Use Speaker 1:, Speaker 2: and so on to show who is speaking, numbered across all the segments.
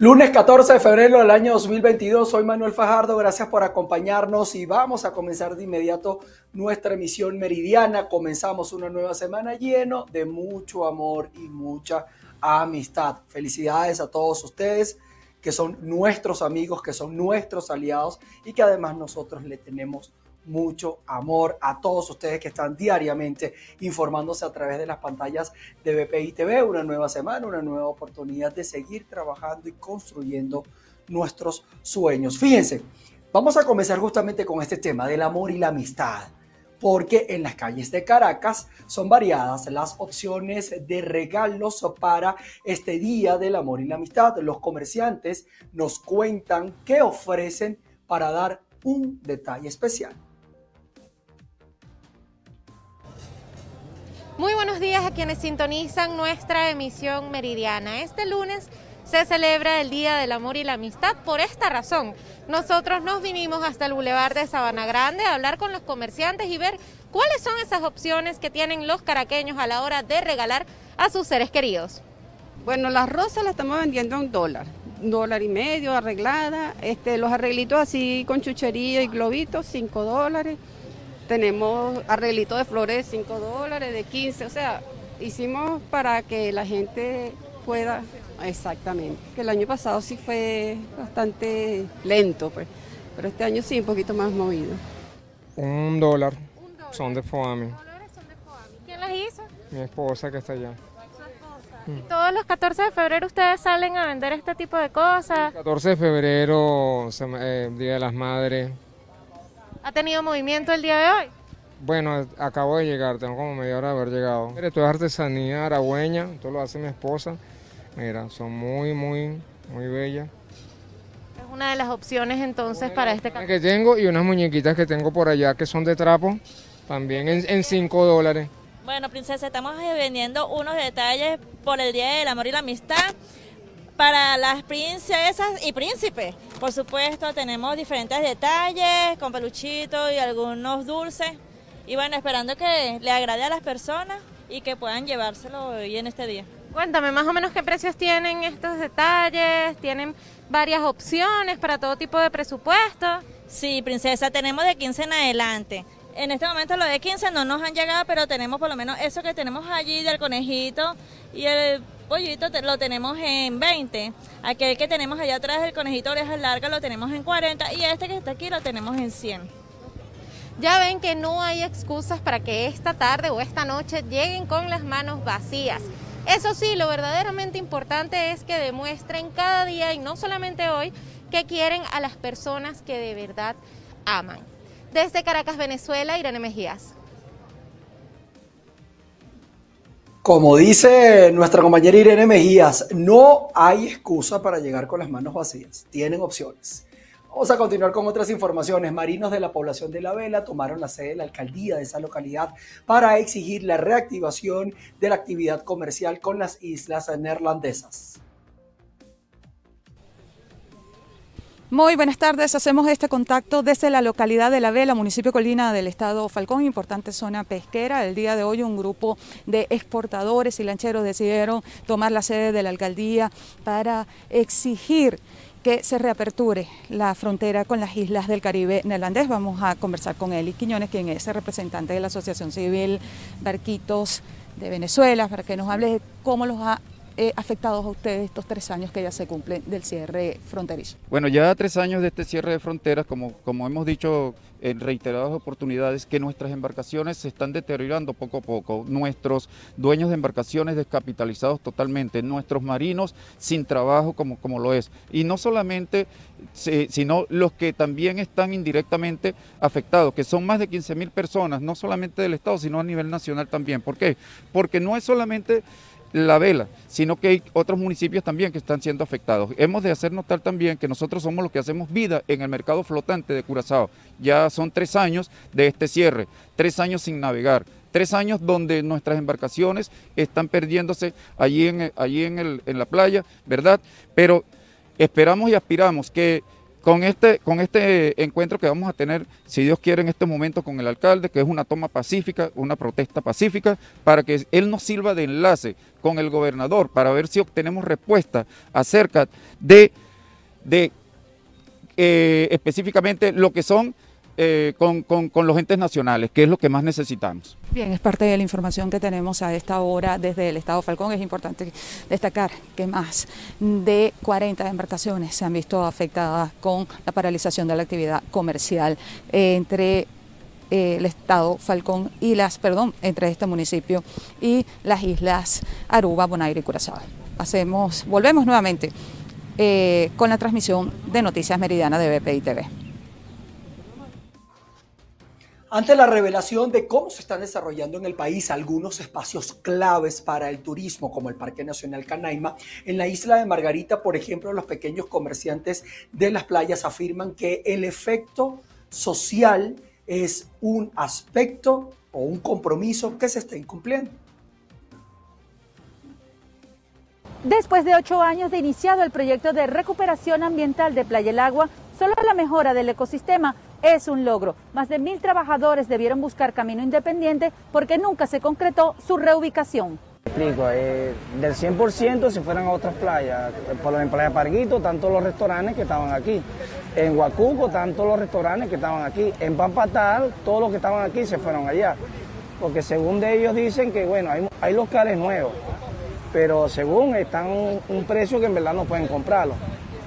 Speaker 1: Lunes 14 de febrero del año 2022, soy Manuel Fajardo, gracias por acompañarnos y vamos a comenzar de inmediato nuestra emisión meridiana. Comenzamos una nueva semana lleno de mucho amor y mucha amistad. Felicidades a todos ustedes que son nuestros amigos, que son nuestros aliados y que además nosotros le tenemos mucho amor a todos ustedes que están diariamente informándose a través de las pantallas de BPI TV. Una nueva semana, una nueva oportunidad de seguir trabajando y construyendo nuestros sueños. Fíjense, vamos a comenzar justamente con este tema del amor y la amistad. Porque en las calles de Caracas son variadas las opciones de regalos para este Día del Amor y la Amistad. Los comerciantes nos cuentan qué ofrecen para dar un detalle especial.
Speaker 2: Muy buenos días a quienes sintonizan nuestra emisión meridiana. Este lunes se celebra el Día del Amor y la Amistad. Por esta razón, nosotros nos vinimos hasta el Boulevard de Sabana Grande a hablar con los comerciantes y ver cuáles son esas opciones que tienen los caraqueños a la hora de regalar a sus seres queridos.
Speaker 3: Bueno, las rosas las estamos vendiendo a un dólar, un dólar y medio arreglada. Este, los arreglitos así con chuchería y globitos, cinco dólares tenemos arreglito de flores de 5 dólares, de 15, o sea, hicimos para que la gente pueda, exactamente, que el año pasado sí fue bastante lento, pues, pero este año sí un poquito más movido.
Speaker 4: Un dólar, son de Foami.
Speaker 2: ¿Quién las hizo?
Speaker 4: Mi esposa que está allá.
Speaker 2: ¿Y todos los 14 de febrero ustedes salen a vender este tipo de cosas?
Speaker 4: 14 de febrero, eh, Día de las Madres,
Speaker 2: ¿Ha tenido movimiento el día de hoy?
Speaker 4: Bueno, acabo de llegar, tengo como media hora de haber llegado. Esto es artesanía aragüeña, esto lo hace mi esposa. Mira, son muy, muy, muy bellas.
Speaker 2: Es una de las opciones entonces para este
Speaker 4: caso. Que tengo y unas muñequitas que tengo por allá que son de trapo, también en 5 dólares.
Speaker 5: Bueno, princesa, estamos vendiendo unos detalles por el Día del Amor y la Amistad para las princesas y príncipes. Por supuesto, tenemos diferentes detalles con peluchitos y algunos dulces. Y bueno, esperando que le agrade a las personas y que puedan llevárselo hoy en este día.
Speaker 2: Cuéntame más o menos qué precios tienen estos detalles, tienen varias opciones para todo tipo de presupuesto.
Speaker 5: Sí, princesa, tenemos de 15 en adelante. En este momento lo de 15 no nos han llegado, pero tenemos por lo menos eso que tenemos allí del conejito y el pollito lo tenemos en 20. Aquel que tenemos allá atrás, el conejito orejas largas, lo tenemos en 40. Y este que está aquí lo tenemos en 100.
Speaker 2: Ya ven que no hay excusas para que esta tarde o esta noche lleguen con las manos vacías. Eso sí, lo verdaderamente importante es que demuestren cada día y no solamente hoy que quieren a las personas que de verdad aman. Desde Caracas, Venezuela, Irene Mejías.
Speaker 1: Como dice nuestra compañera Irene Mejías, no hay excusa para llegar con las manos vacías. Tienen opciones. Vamos a continuar con otras informaciones. Marinos de la población de La Vela tomaron la sede de la alcaldía de esa localidad para exigir la reactivación de la actividad comercial con las islas neerlandesas.
Speaker 6: Muy buenas tardes, hacemos este contacto desde la localidad de La Vela, municipio Colina del estado Falcón, importante zona pesquera. El día de hoy un grupo de exportadores y lancheros decidieron tomar la sede de la alcaldía para exigir que se reaperture la frontera con las islas del Caribe neerlandés. Vamos a conversar con Eli Quiñones, quien es el representante de la Asociación Civil Barquitos de Venezuela, para que nos hable de cómo los ha eh, afectados a ustedes estos tres años que ya se cumplen del cierre fronterizo?
Speaker 7: Bueno, ya tres años de este cierre de fronteras, como, como hemos dicho en reiteradas oportunidades, que nuestras embarcaciones se están deteriorando poco a poco, nuestros dueños de embarcaciones descapitalizados totalmente, nuestros marinos sin trabajo como, como lo es. Y no solamente, sino los que también están indirectamente afectados, que son más de 15 mil personas, no solamente del Estado, sino a nivel nacional también. ¿Por qué? Porque no es solamente la vela, sino que hay otros municipios también que están siendo afectados. Hemos de hacer notar también que nosotros somos los que hacemos vida en el mercado flotante de Curazao. Ya son tres años de este cierre, tres años sin navegar, tres años donde nuestras embarcaciones están perdiéndose allí en, allí en, el, en la playa, ¿verdad? Pero esperamos y aspiramos que con este, con este encuentro que vamos a tener, si Dios quiere, en este momento con el alcalde, que es una toma pacífica, una protesta pacífica, para que él nos sirva de enlace con el gobernador, para ver si obtenemos respuesta acerca de, de eh, específicamente lo que son eh, con, los entes nacionales, que es lo que más necesitamos.
Speaker 6: Bien, es parte de la información que tenemos a esta hora desde el Estado Falcón. Es importante destacar que más de 40 embarcaciones se han visto afectadas con la paralización de la actividad comercial entre eh, el estado Falcón y las, perdón, entre este municipio y las islas Aruba, Bonaire y Curazao. Hacemos, volvemos nuevamente eh, con la transmisión de Noticias Meridiana de BPI TV.
Speaker 1: Ante la revelación de cómo se están desarrollando en el país algunos espacios claves para el turismo, como el Parque Nacional Canaima, en la isla de Margarita, por ejemplo, los pequeños comerciantes de las playas afirman que el efecto social es un aspecto o un compromiso que se está incumpliendo.
Speaker 8: Después de ocho años de iniciado el proyecto de recuperación ambiental de Playa El Agua, solo la mejora del ecosistema es un logro. Más de mil trabajadores debieron buscar camino independiente porque nunca se concretó su reubicación.
Speaker 9: Explico, eh, del 100% se fueron a otras playas, por ejemplo en Playa Parguito, tanto los restaurantes que estaban aquí, en Huacuco, tanto los restaurantes que estaban aquí, en Pampatal, todos los que estaban aquí se fueron allá, porque según de ellos dicen que bueno, hay, hay locales nuevos, pero según están un precio que en verdad no pueden comprarlo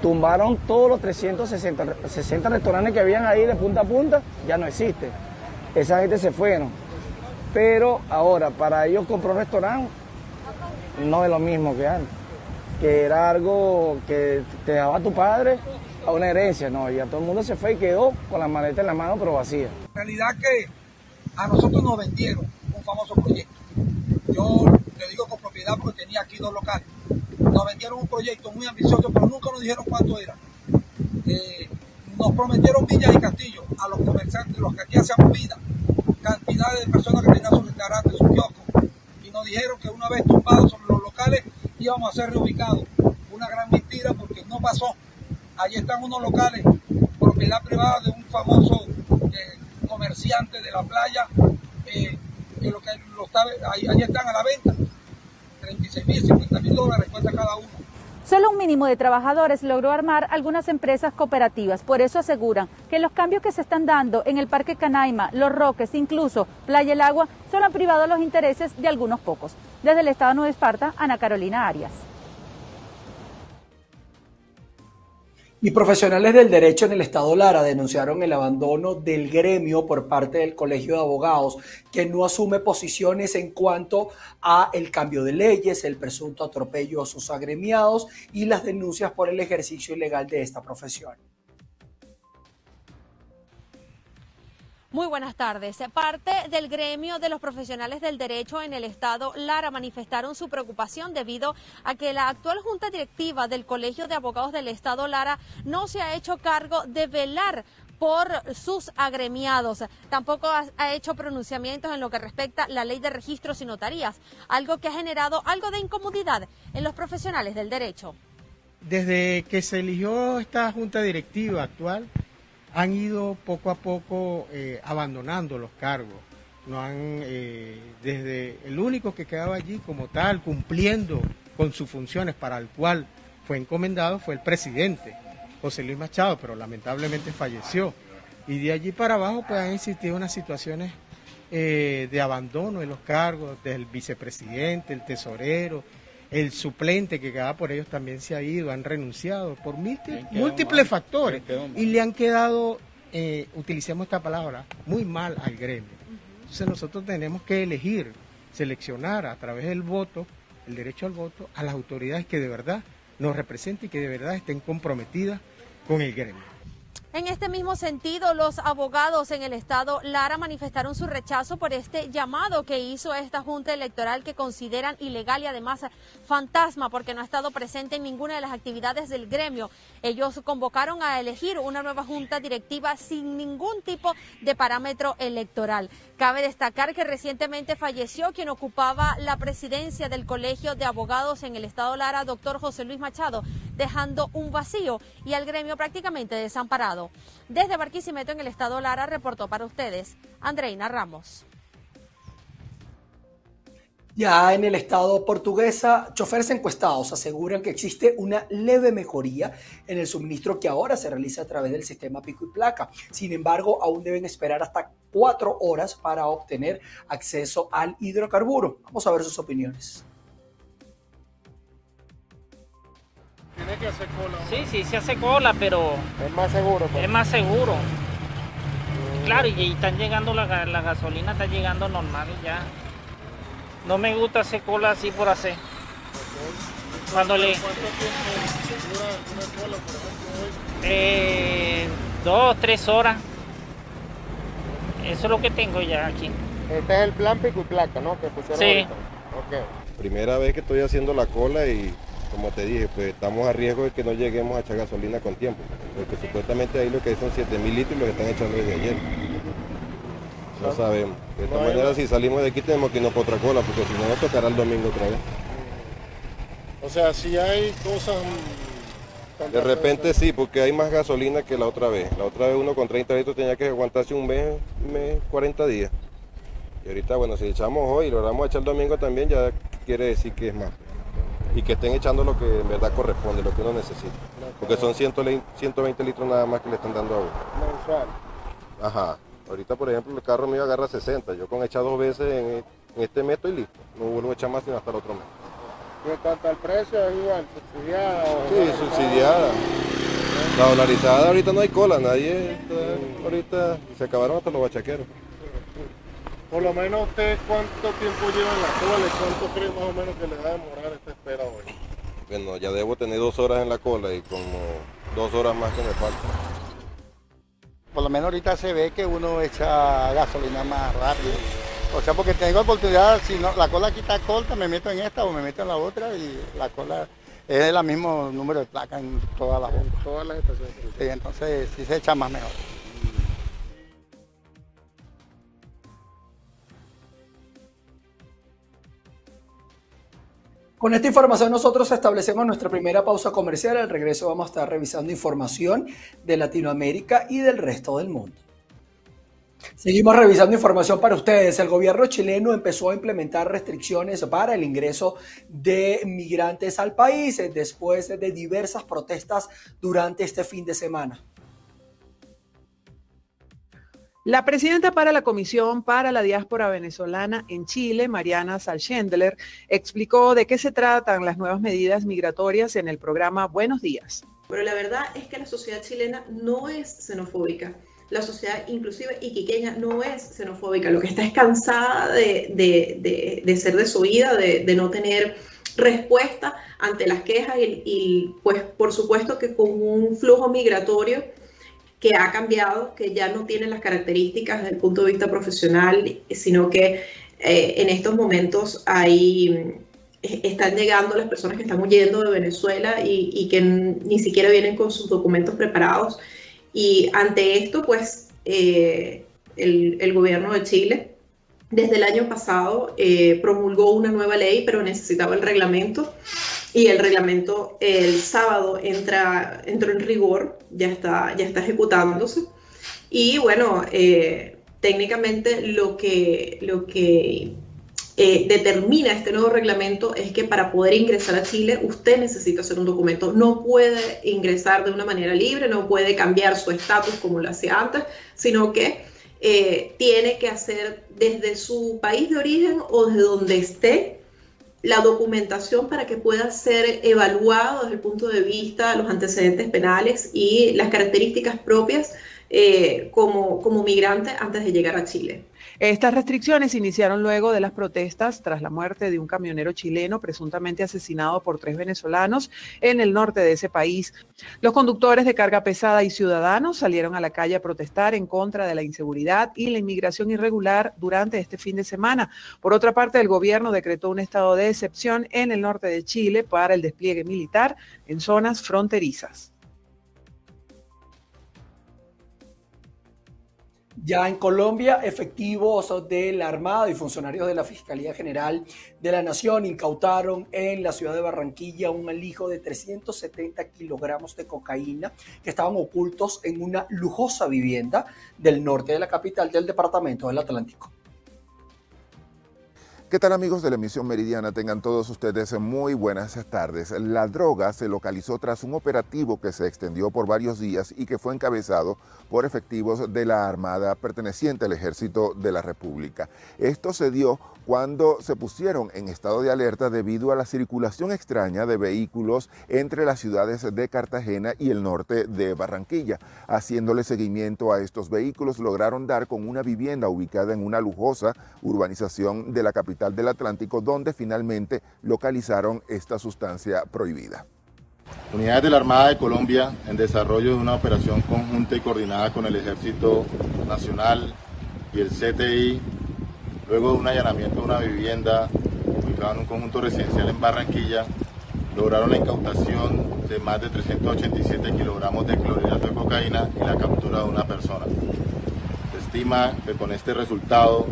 Speaker 9: tumbaron todos los 360 restaurantes que habían ahí de punta a punta, ya no existe. Esa gente se fueron. Pero ahora, para ellos comprar un restaurante, no es lo mismo que antes. Que era algo que te daba tu padre a una herencia, no, ya todo el mundo se fue y quedó con la maleta en la mano pero vacía.
Speaker 10: En realidad que a nosotros nos vendieron un famoso proyecto. Yo te digo con propiedad porque tenía aquí dos locales nos vendieron un proyecto muy ambicioso, pero nunca nos dijeron cuánto era. Eh, nos prometieron villas y castillos a los comerciantes, los que aquí hacíamos vida, cantidades de personas que tenían sus restaurantes, sus kioscos, y nos dijeron que una vez tumbados sobre los locales íbamos a ser reubicados. Una gran mentira porque no pasó. Allí están unos locales, propiedad privada de un famoso eh, comerciante de la playa, eh, que lo que allí están a la venta 36 mil, 50 mil dólares cuesta cada uno.
Speaker 8: Solo un mínimo de trabajadores logró armar algunas empresas cooperativas. Por eso aseguran que los cambios que se están dando en el Parque Canaima, Los Roques, incluso Playa El Agua, solo han privado los intereses de algunos pocos. Desde el Estado de Nueva Esparta, Ana Carolina Arias.
Speaker 1: Y profesionales del derecho en el Estado Lara denunciaron el abandono del gremio por parte del Colegio de Abogados, que no asume posiciones en cuanto a el cambio de leyes, el presunto atropello a sus agremiados y las denuncias por el ejercicio ilegal de esta profesión.
Speaker 2: Muy buenas tardes. Parte del gremio de los profesionales del derecho en el estado Lara manifestaron su preocupación debido a que la actual junta directiva del Colegio de Abogados del estado Lara no se ha hecho cargo de velar por sus agremiados. Tampoco ha, hecho pronunciamientos en lo que respecta a la ley de registros y notarías, algo que ha generado algo de incomodidad en los profesionales del derecho.
Speaker 11: Desde que se eligió esta junta directiva actual, han ido poco a poco eh, abandonando los cargos. No han, eh, desde el único que quedaba allí como tal, cumpliendo con sus funciones para el cual fue encomendado, fue el presidente, José Luis Machado, pero lamentablemente falleció. Y de allí para abajo pues han existido unas situaciones eh, de abandono de los cargos del vicepresidente, el tesorero, el suplente que quedaba por ellos también se ha ido, han renunciado por múltiples factores y le han quedado, eh, utilicemos esta palabra, muy mal al gremio. Entonces nosotros tenemos que elegir, seleccionar a través del voto, el derecho al voto, a las autoridades que de verdad nos representen y que de verdad estén comprometidas con el gremio.
Speaker 12: En este mismo sentido, los abogados en el estado Lara manifestaron su rechazo por este llamado que hizo esta Junta Electoral que consideran ilegal y además fantasma porque no ha estado presente en ninguna de las actividades del gremio. Ellos convocaron a elegir una nueva Junta Directiva sin ningún tipo de parámetro electoral. Cabe destacar que recientemente falleció quien ocupaba la presidencia del Colegio de Abogados en el estado Lara, doctor José Luis Machado, dejando un vacío y al gremio prácticamente desamparado. Desde Barquisimeto, en el estado Lara, reportó para ustedes Andreina Ramos.
Speaker 1: Ya en el estado portuguesa, choferes encuestados aseguran que existe una leve mejoría en el suministro que ahora se realiza a través del sistema pico y placa. Sin embargo, aún deben esperar hasta cuatro horas para obtener acceso al hidrocarburo. Vamos a ver sus opiniones.
Speaker 13: Tiene que hacer cola.
Speaker 14: Sí, sí, se hace cola, pero...
Speaker 13: Es más seguro.
Speaker 14: Pues. Es más seguro. Claro, y, están llegando, la, gasolina está llegando normal ya. No me gusta hacer cola así por hacer. Cuando le...
Speaker 13: ¿Cuánto tiempo dura una cola, por ejemplo, hoy?
Speaker 14: Eh, dos, tres horas. Eso es lo que tengo ya aquí.
Speaker 13: Este es el plan pico y placa, ¿no? Que pusieron
Speaker 14: sí.
Speaker 13: ahorita. Okay.
Speaker 15: Primera vez que estoy haciendo la cola y como te dije, pues estamos a riesgo de que no lleguemos a echar gasolina con tiempo, porque supuestamente ahí lo que hay son 7 mil litros y los están echando desde ayer. No sabemos. De esta manera, si salimos de aquí, tenemos que irnos por otra cola, porque si no, nos tocará el domingo otra vez.
Speaker 13: O sea, si hay cosas...
Speaker 15: De repente sí, porque hay más gasolina que la otra vez. La otra vez uno con 30 litros tenía que aguantarse un mes, mes 40 días. Y ahorita, bueno, si echamos hoy y logramos echar el domingo también, ya quiere decir que es más y que estén echando lo que en verdad corresponde, lo que uno necesita. Porque son 120 litros nada más que le están dando a uno.
Speaker 13: Mensual.
Speaker 15: Ajá. Ahorita, por ejemplo, el carro mío agarra 60. Yo con echar dos veces en, este mes estoy listo. No vuelvo a echar más sino hasta el otro mes.
Speaker 13: ¿Y en cuanto al precio es igual? ¿Subsidiada? O
Speaker 15: sí, subsidiada. La dolarizada ahorita no hay cola, nadie está, ahorita se acabaron hasta los bachaqueros.
Speaker 13: Por lo menos usted cuánto tiempo lleva en la cola y cuánto cree más o menos que le va a demorar esta espera hoy.
Speaker 15: Bueno, ya debo tener dos horas en la cola y como dos horas más que me falta.
Speaker 16: Por lo menos ahorita se ve que uno echa gasolina más rápido. O sea, porque tengo oportunidad, si no, la cola aquí está corta, me meto en esta o me meto en la otra y la cola es el mismo número de placa en todas las bombas.
Speaker 13: Todas las estaciones.
Speaker 16: Sí, entonces sí se echa más mejor.
Speaker 1: Con esta información nosotros establecemos nuestra primera pausa comercial. Al regreso vamos a estar revisando información de Latinoamérica y del resto del mundo. Seguimos revisando información para ustedes. El gobierno chileno empezó a implementar restricciones para el ingreso de migrantes al país después de diversas protestas durante este fin de semana.
Speaker 17: La presidenta para la Comisión para la Diáspora Venezolana en Chile, Mariana Salchendler, explicó de qué se tratan las nuevas medidas migratorias en el programa Buenos Días.
Speaker 18: Pero la verdad es que la sociedad chilena no es xenofóbica. La sociedad inclusive iquiqueña no es xenofóbica. Lo que está es cansada de, de, ser desoída, de, no tener respuesta ante las quejas y, y pues por supuesto que con un flujo migratorio que ha cambiado, que ya no tiene las características desde el punto de vista profesional, sino que eh, en estos momentos hay, eh, están llegando las personas que están huyendo de Venezuela y, que ni siquiera vienen con sus documentos preparados. Y ante esto, pues eh, el, el, gobierno de Chile desde el año pasado promulgó una nueva ley, pero necesitaba el reglamento y el reglamento el sábado entra, entró en rigor, ya está, ya está ejecutándose. Y bueno, eh, técnicamente lo que, lo que eh, determina este nuevo reglamento es que para poder ingresar a Chile usted necesita hacer un documento. No puede ingresar de una manera libre, no puede cambiar su estatus como lo hacía antes, sino que eh, tiene que hacer desde su país de origen o desde donde esté la documentación para que pueda ser evaluado desde el punto de vista de los antecedentes penales y las características propias eh, como, como migrante antes de llegar a Chile.
Speaker 17: Estas restricciones iniciaron luego de las protestas tras la muerte de un camionero chileno presuntamente asesinado por tres venezolanos en el norte de ese país. Los conductores de carga pesada y ciudadanos salieron a la calle a protestar en contra de la inseguridad y la inmigración irregular durante este fin de semana. Por otra parte, el gobierno decretó un estado de excepción en el norte de Chile para el despliegue militar en zonas fronterizas.
Speaker 1: Ya en Colombia, efectivos de la Armada y funcionarios de la Fiscalía General de la Nación incautaron en la ciudad de Barranquilla un alijo de 370 kilogramos de cocaína que estaban ocultos en una lujosa vivienda del norte de la capital del departamento del Atlántico.
Speaker 19: ¿Qué tal amigos de la emisión meridiana? Tengan todos ustedes muy buenas tardes. La droga se localizó tras un operativo que se extendió por varios días y que fue encabezado por efectivos de la Armada perteneciente al Ejército de la República. Esto se dio cuando se pusieron en estado de alerta debido a la circulación extraña de vehículos entre las ciudades de Cartagena y el norte de Barranquilla. Haciéndole seguimiento a estos vehículos lograron dar con una vivienda ubicada en una lujosa urbanización de la capital del Atlántico donde finalmente localizaron esta sustancia prohibida.
Speaker 20: Unidades de la Armada de Colombia en desarrollo de una operación conjunta y coordinada con el Ejército Nacional y el CTI Luego de un allanamiento de una vivienda ubicada en un conjunto residencial en Barranquilla, lograron la incautación de más de 387 kilogramos de clorhidrato de cocaína y la captura de una persona. Se estima que con este resultado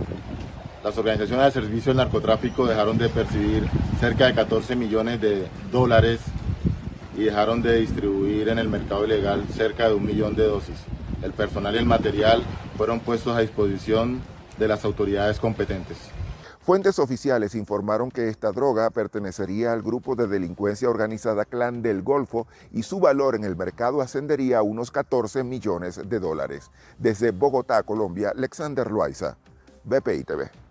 Speaker 20: las organizaciones de servicio del narcotráfico dejaron de percibir cerca de 14 millones de dólares y dejaron de distribuir en el mercado ilegal cerca de un millón de dosis. El personal y el material fueron puestos a disposición de las autoridades competentes.
Speaker 19: Fuentes oficiales informaron que esta droga pertenecería al grupo de delincuencia organizada Clan del Golfo y su valor en el mercado ascendería a unos 14 millones de dólares. Desde Bogotá, Colombia, Alexander Loaiza, BPI TV.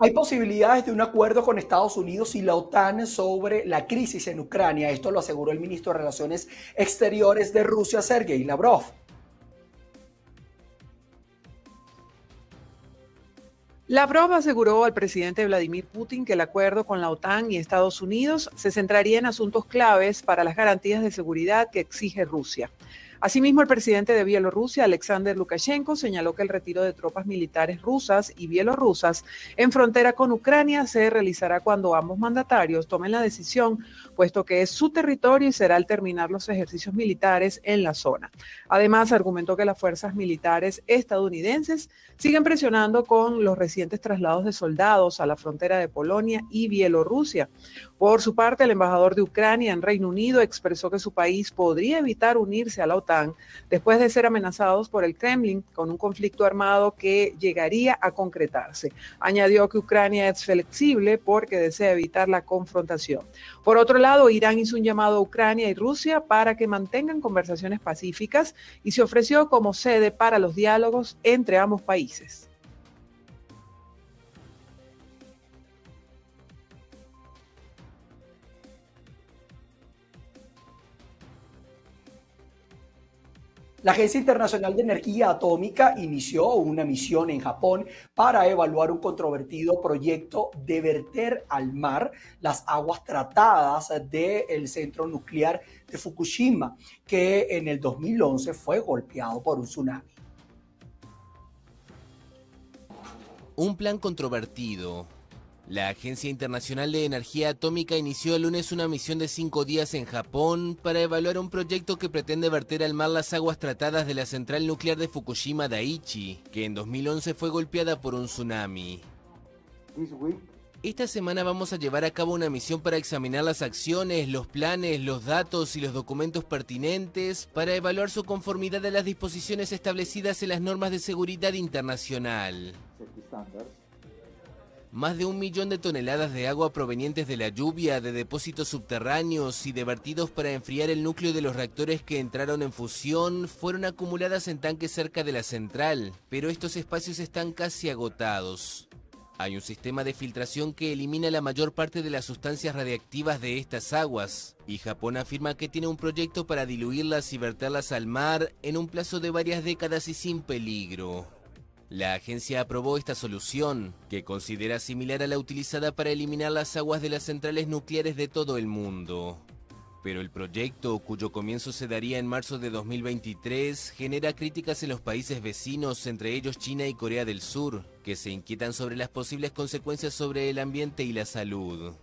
Speaker 1: Hay posibilidades de un acuerdo con Estados Unidos y la OTAN sobre la crisis en Ucrania. Esto lo aseguró el ministro de Relaciones Exteriores de Rusia, Sergei Lavrov.
Speaker 17: Lavrov aseguró al presidente Vladimir Putin que el acuerdo con la OTAN y Estados Unidos se centraría en asuntos claves para las garantías de seguridad que exige Rusia. Asimismo, el presidente de Bielorrusia, Alexander Lukashenko, señaló que el retiro de tropas militares rusas y bielorrusas en frontera con Ucrania se realizará cuando ambos mandatarios tomen la decisión, puesto que es su territorio y será al terminar los ejercicios militares en la zona. Además, argumentó que las fuerzas militares estadounidenses siguen presionando con los recientes traslados de soldados a la frontera de Polonia y Bielorrusia. Por su parte, el embajador de Ucrania en Reino Unido expresó que su país podría evitar unirse a la OTAN después de ser amenazados por el Kremlin con un conflicto armado que llegaría a concretarse. Añadió que Ucrania es flexible porque desea evitar la confrontación. Por otro lado, Irán hizo un llamado a Ucrania y Rusia para que mantengan conversaciones pacíficas y se ofreció como sede para los diálogos entre ambos países.
Speaker 1: La Agencia Internacional de Energía Atómica inició una misión en Japón para evaluar un controvertido proyecto de verter al mar las aguas tratadas del centro nuclear de Fukushima, que en el 2011 fue golpeado por un tsunami.
Speaker 21: Un plan controvertido la Agencia Internacional de Energía Atómica inició el lunes una misión de cinco días en Japón para evaluar un proyecto que pretende verter al mar las aguas tratadas de la central nuclear de Fukushima Daiichi, que en 2011 fue golpeada por un tsunami. Esta semana vamos a llevar a cabo una misión para examinar las acciones, los planes, los datos y los documentos pertinentes para evaluar su conformidad a las disposiciones establecidas en las normas de seguridad internacional. Más de un millón de toneladas de agua provenientes de la lluvia, de depósitos subterráneos y de vertidos para enfriar el núcleo de los reactores que entraron en fusión fueron acumuladas en tanques cerca de la central, pero estos espacios están casi agotados. Hay un sistema de filtración que elimina la mayor parte de las sustancias radiactivas de estas aguas, y Japón afirma que tiene un proyecto para diluirlas y verterlas al mar en un plazo de varias décadas y sin peligro. La agencia aprobó esta solución, que considera similar a la utilizada para eliminar las aguas de las centrales nucleares de todo el mundo. Pero el proyecto, cuyo comienzo se daría en marzo de 2023, genera críticas en los países vecinos, entre ellos China y Corea del Sur, que se inquietan sobre las posibles consecuencias sobre el ambiente y la salud.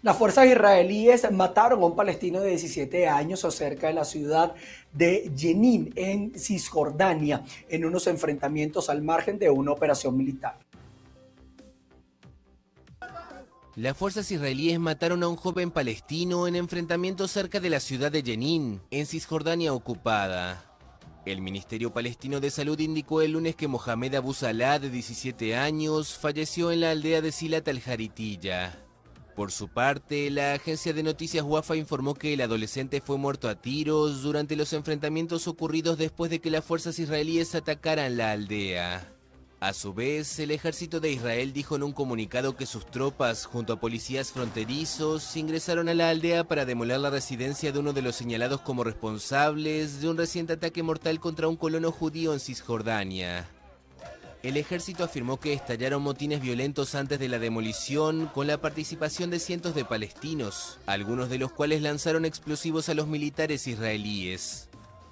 Speaker 1: Las fuerzas israelíes mataron a un palestino de 17 años cerca de la ciudad de Jenin, en Cisjordania, en unos enfrentamientos al margen de una operación militar.
Speaker 21: Las fuerzas israelíes mataron a un joven palestino en enfrentamientos cerca de la ciudad de Jenin, en Cisjordania ocupada. El Ministerio Palestino de Salud indicó el lunes que Mohamed Abu Salah, de 17 años, falleció en la aldea de Silat al-Jaritilla. Por su parte, la agencia de noticias Wafa informó que el adolescente fue muerto a tiros durante los enfrentamientos ocurridos después de que las fuerzas israelíes atacaran la aldea. A su vez, el ejército de Israel dijo en un comunicado que sus tropas, junto a policías fronterizos, ingresaron a la aldea para demoler la residencia de uno de los señalados como responsables de un reciente ataque mortal contra un colono judío en Cisjordania. El ejército afirmó que estallaron motines violentos antes de la demolición con la participación de cientos de palestinos, algunos de los cuales lanzaron explosivos a los militares israelíes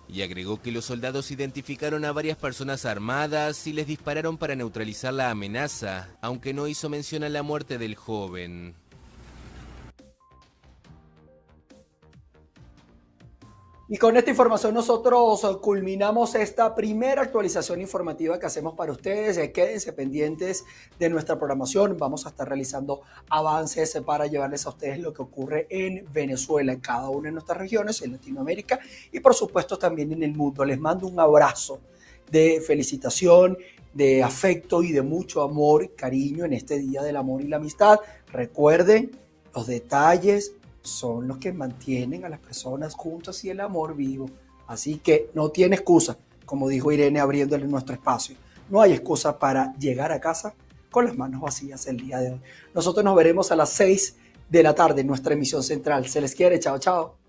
Speaker 21: y agregó que los soldados identificaron a varias personas armadas y les dispararon para neutralizar la amenaza, aunque no hizo mención a la muerte del joven.
Speaker 1: Y con esta información nosotros culminamos esta primera actualización informativa que hacemos para ustedes. Eh, quédense pendientes de nuestra programación. Vamos a estar realizando avances para llevarles a ustedes lo que ocurre en Venezuela, en cada una de nuestras regiones, en Latinoamérica y por supuesto también en el mundo. Les mando un abrazo de felicitación, de afecto y de mucho amor y cariño en este Día del Amor y la Amistad. Recuerden los detalles son los que mantienen a las personas juntas y el amor vivo. Así que no tiene excusa, como dijo Irene abriéndole nuestro espacio. No hay excusa para llegar a casa con las manos vacías el día de hoy. Nosotros nos veremos a las 6 de la tarde en nuestra emisión central. Se les quiere, chao, chao.